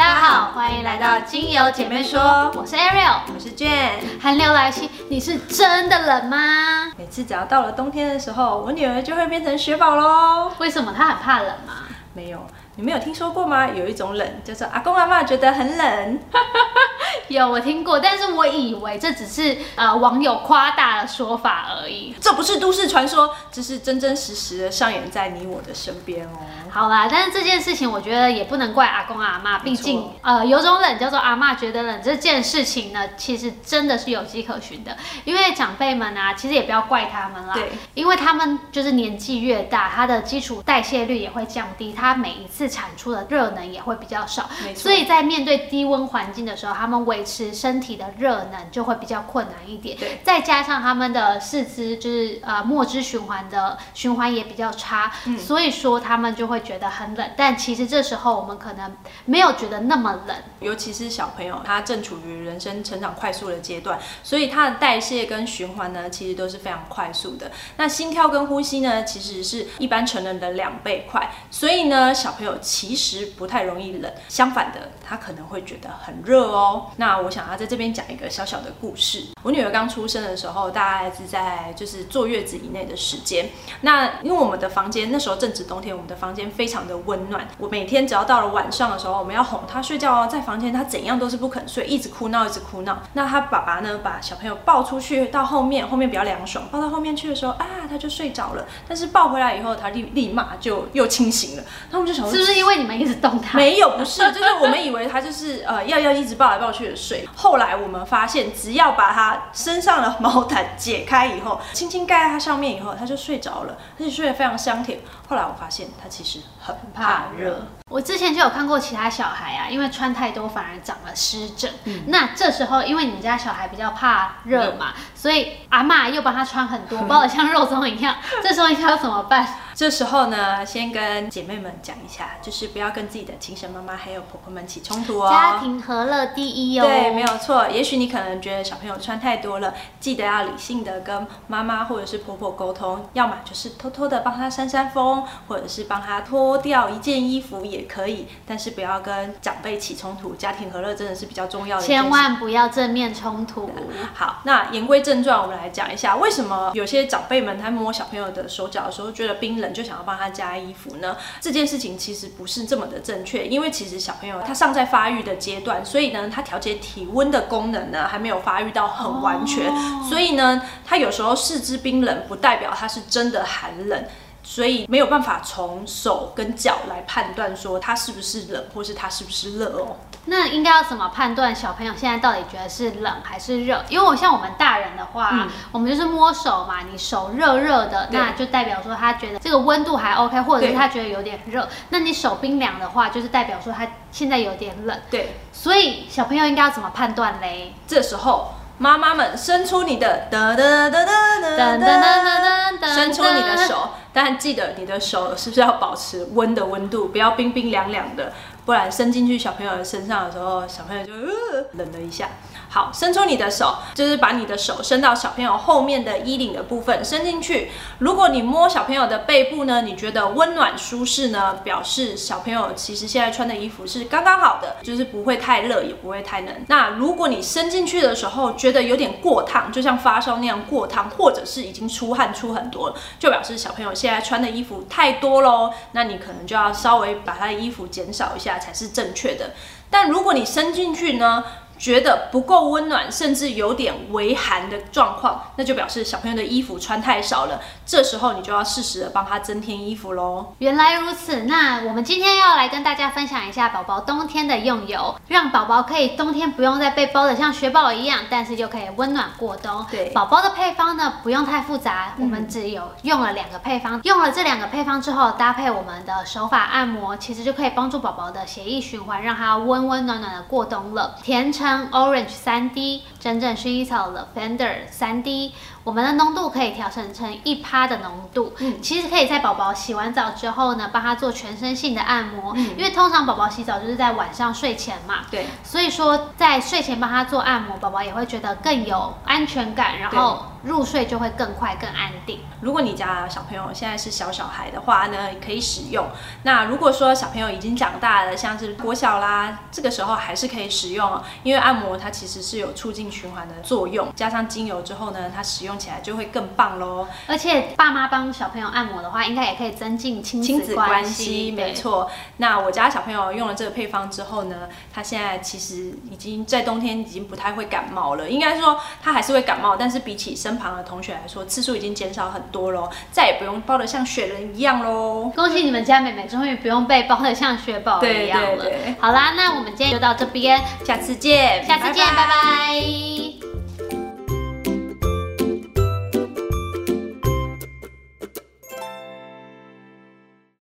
大家好，欢迎来到精油姐妹说，我是 Ariel，我是卷。寒流来袭，你是真的冷吗？每次只要到了冬天的时候，我女儿就会变成雪宝喽。为什么她很怕冷吗？没有，你没有听说过吗？有一种冷，叫做阿公阿妈觉得很冷。有我听过，但是我以为这只是呃网友夸大的说法而已。这不是都市传说，这是真真实实的上演在你我的身边哦。好啦，但是这件事情我觉得也不能怪阿公阿妈，毕竟呃有种冷叫做阿妈觉得冷这件事情呢，其实真的是有迹可循的。因为长辈们啊，其实也不要怪他们啦，对，因为他们就是年纪越大，他的基础代谢率也会降低，他每一次产出的热能也会比较少，没错。所以在面对低温环境的时候，他们维持身体的热能就会比较困难一点。对，再加上他们的四肢就是呃末肢循环的循环也比较差，嗯。所以说他们就会觉得很冷。但其实这时候我们可能没有觉得那么冷，尤其是小朋友，他正处于人生成长快速的阶段，所以他的代谢跟循环呢，其实都是非常快速的。那心跳跟呼吸呢，其实是一般成人的两倍快，所以呢，小朋友其实不太容易冷。相反的，他可能会觉得很热哦。那我想要在这边讲一个小小的故事。我女儿刚出生的时候，大概是在就是坐月子以内的时间。那因为我们的房间那时候正值冬天，我们的房间非常的温暖。我每天只要到了晚上的时候，我们要哄他睡觉哦，在房间他怎样都是不肯睡，一直哭闹，一直哭闹。那他爸爸呢，把小朋友抱出去到后面，后面比较凉爽，抱到后面去的时候啊，他就睡着了。但是抱回来以后，他立立马就又清醒了。那我们就想说，是不是因为你们一直动他？没有，不是，就是我们以为他就是呃要要一直抱来抱去的睡。后来我们发现，只要把他身上的毛毯解开以后，轻轻盖在他上面以后，他就睡着了，而且睡得非常香甜。后来我发现他其实很怕热。我之前就有看过其他小孩啊，因为穿太多反而长了湿疹。那这时候因为你们家小孩比较怕热嘛，所以阿妈又帮他穿很多，包的像肉粽一样。这时候应该要怎么办？这时候呢，先跟姐妹们讲一下，就是不要跟自己的亲生妈妈还有婆婆们起冲突哦。家庭和乐第一哦。对，没有错。也许你可能觉得小朋友穿太多了，记得要理性的跟妈妈或者是婆婆沟通，要么就是偷偷的帮她扇扇风，或者是帮她脱掉一件衣服也可以，但是不要跟长辈起冲突。家庭和乐真的是比较重要的。千万不要正面冲突。好，那言归正传，我们来讲一下为什么有些长辈们他摸小朋友的手脚的时候觉得冰冷，就想要帮他加衣服呢？这件事情其实不是这么的正确，因为其实小朋友他尚在发育的阶段，所以呢，他调节体温的功能呢还没有发育到很完全，所以呢，他有时候四肢冰冷不代表他是真的寒冷。所以没有办法从手跟脚来判断说他是不是冷，或是他是不是热哦。那应该要怎么判断小朋友现在到底觉得是冷还是热？因为我像我们大人的话，嗯我们就是摸手嘛，你手热热的，那就代表说他觉得这个温度还 OK，或者是他觉得有点热。那你手冰凉的话，就是代表说他现在有点冷。对，所以小朋友应该要怎么判断嘞？这时候妈妈们伸出你的哒哒哒哒哒噔噔噔噔噔噔，伸出你的手，但记得你的手是不是要保持温的温度，不要冰冰凉凉的，不然伸进去小朋友的身上的时候，小朋友就、呃、冷了一下。好，伸出你的手，就是把你的手伸到小朋友后面的衣领的部分伸进去。如果你摸小朋友的背部呢，你觉得温暖舒适呢，表示小朋友其实现在穿的衣服是刚刚好的，就是不会太热，也不会太冷。那如果你伸进去的时候觉得有点过烫，就像发烧那样过烫，或者是已经出汗出很多了，就表示小朋友现在穿的衣服太多喽。那你可能就要稍微把他的衣服减少一下才是正确的。但如果你伸进去呢，觉得不够温暖，甚至有点微寒的状况，那就表示小朋友的衣服穿太少了。这时候你就要适时的帮他增添衣服喽。原来如此，那我们今天要来跟大家分享一下宝宝冬天的用油，让宝宝可以冬天不用再被包的像雪宝一样，但是又可以温暖过冬。对宝宝的配方呢不用太复杂，嗯我们只有用了两个配方，用了这两个配方之后，搭配我们的手法按摩，其实就可以帮助宝宝的血液循环，让它温温暖暖的过冬了。甜橙 Orange 三滴，整整薰衣草 Lavender 三滴。我们的浓度可以调整成一趴的浓度，嗯其实可以在宝宝洗完澡之后呢，帮他做全身性的按摩，嗯因为通常宝宝洗澡就是在晚上睡前嘛，对，所以说在睡前帮他做按摩，宝宝也会觉得更有安全感，然后入睡就会更快、更安定。如果你家小朋友现在是小小孩的话呢，可以使用。那如果说小朋友已经长大了，像是国小啦，这个时候还是可以使用，因为按摩它其实是有促进循环的作用，加上精油之后呢，它使用起来就会更棒喽。而且爸妈帮小朋友按摩的话，应该也可以增进亲亲子关子关系。没。错。那我家小朋友用了这个配方之后呢，他现在其实已经在冬天已经不太会感冒了。应该说他还是会感冒，但是比起身旁的同学来说，次数已经减少很多喽，再也不用包的像雪人一样喽。恭喜你们家妹妹终于不用被包的像雪宝一样了。对对对好啦，那我们今天就到这边，下次见，下次见，拜拜